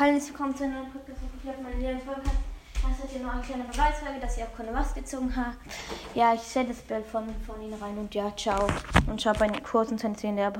Hallo, willkommen zu einer neuen Podcast. Ich habe meine Podcast. Das ist hier noch eine kleine Beweisfolge, dass ich auch keine was gezogen habe. Ja, ich stelle das Bild von, von Ihnen rein und ja, ciao. Und schaut bei den kurzen Zentimeter